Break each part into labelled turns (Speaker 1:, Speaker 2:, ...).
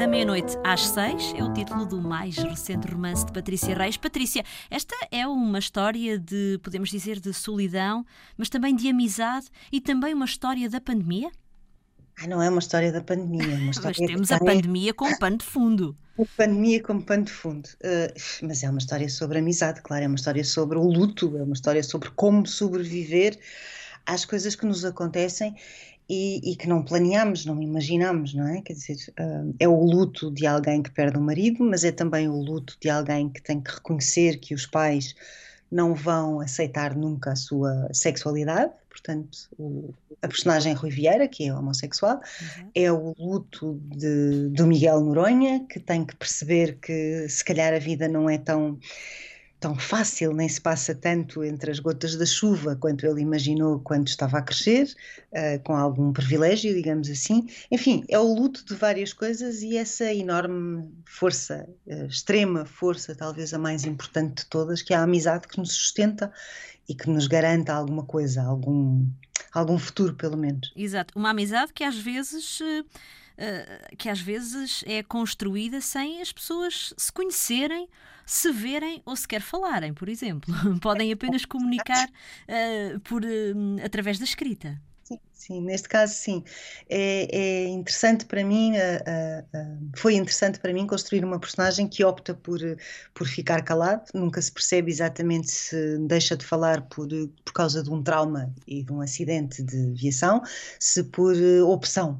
Speaker 1: Da meia-noite às seis é o título do mais recente romance de Patrícia Reis. Patrícia, esta é uma história de, podemos dizer, de solidão, mas também de amizade e também uma história da pandemia?
Speaker 2: Ah, não é uma história da pandemia, é uma história
Speaker 1: mas temos a pandemia como pano de fundo.
Speaker 2: A pandemia como pano de fundo. Uh, mas é uma história sobre amizade, claro, é uma história sobre o luto, é uma história sobre como sobreviver às coisas que nos acontecem e, e, que não planeamos, não imaginamos, não é? Quer dizer, uh, é o luto de alguém que perde o marido, mas é também o luto de alguém que tem que reconhecer que os pais não vão aceitar nunca a sua sexualidade. Portanto, o, a personagem Rui Vieira, que é homossexual, uhum. é o luto de, do Miguel Noronha, que tem que perceber que se calhar a vida não é tão tão fácil, nem se passa tanto entre as gotas da chuva quanto ele imaginou quando estava a crescer, uh, com algum privilégio, digamos assim. Enfim, é o luto de várias coisas e essa enorme força, uh, extrema força, talvez a mais importante de todas, que é a amizade que nos sustenta e que nos garanta alguma coisa, algum, algum futuro, pelo menos.
Speaker 1: Exato, uma amizade que às vezes. Uh eh, que às vezes é construída sem as pessoas se conhecerem, se verem ou sequer falarem, por exemplo. Podem apenas comunicar uh, por, uh, através da escrita.
Speaker 2: Sim, sim, neste caso sim. É, é interessante para mim, foi interessante para mim construir uma personagem que opta por, por ficar calado, nunca se percebe exatamente se deixa de falar por causa de um trauma e de um acidente de viação, se por opção.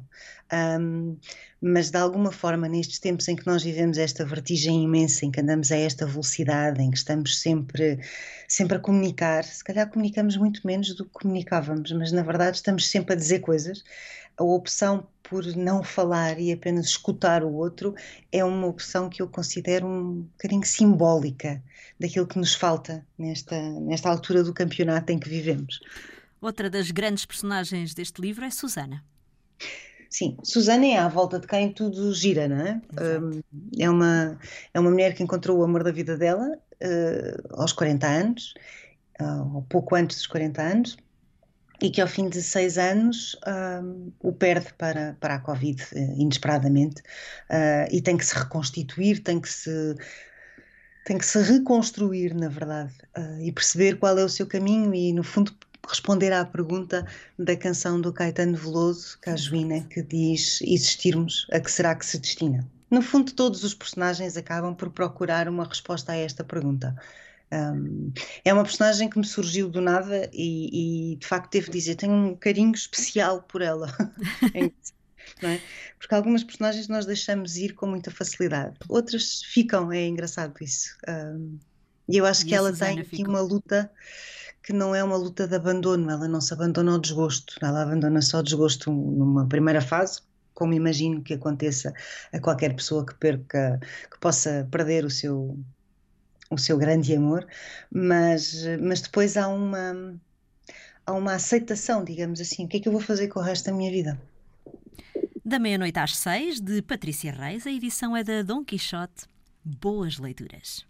Speaker 2: Um, mas de alguma forma, nestes tempos em que nós vivemos esta vertigem imensa, em que andamos a esta velocidade, em que estamos sempre, sempre a comunicar, se calhar comunicamos muito menos do que comunicávamos, mas na verdade estamos sempre a dizer coisas. A opção por não falar e apenas escutar o outro é uma opção que eu considero um bocadinho simbólica daquilo que nos falta nesta, nesta altura do campeonato em que vivemos.
Speaker 1: Outra das grandes personagens deste livro é Susana.
Speaker 2: Sim, Susana é à volta de quem tudo gira, não é? Um, é, uma, é uma mulher que encontrou o amor da vida dela uh, aos 40 anos, uh, ou pouco antes dos 40 anos, e que ao fim de seis anos um, o perde para, para a Covid uh, inesperadamente uh, e tem que se reconstituir, tem que se tem que se reconstruir, na verdade, uh, e perceber qual é o seu caminho e, no fundo, responder à pergunta da canção do Caetano Veloso, Cajuína, que diz existirmos, a que será que se destina? No fundo, todos os personagens acabam por procurar uma resposta a esta pergunta. Um, é uma personagem que me surgiu do nada e, e, de facto devo dizer, tenho um carinho especial por ela. é? Porque algumas personagens nós deixamos ir com muita facilidade, outras ficam, é engraçado isso. Um, e eu acho e que ela tem aqui uma luta que não é uma luta de abandono, ela não se abandona ao desgosto, ela abandona só o desgosto numa primeira fase, como imagino que aconteça a qualquer pessoa que perca, que possa perder o seu o seu grande amor, mas, mas depois há uma há uma aceitação, digamos assim, o que é que eu vou fazer com o resto da minha vida?
Speaker 1: Da meia-noite às seis, de Patrícia Reis, a edição é da Dom Quixote. Boas leituras.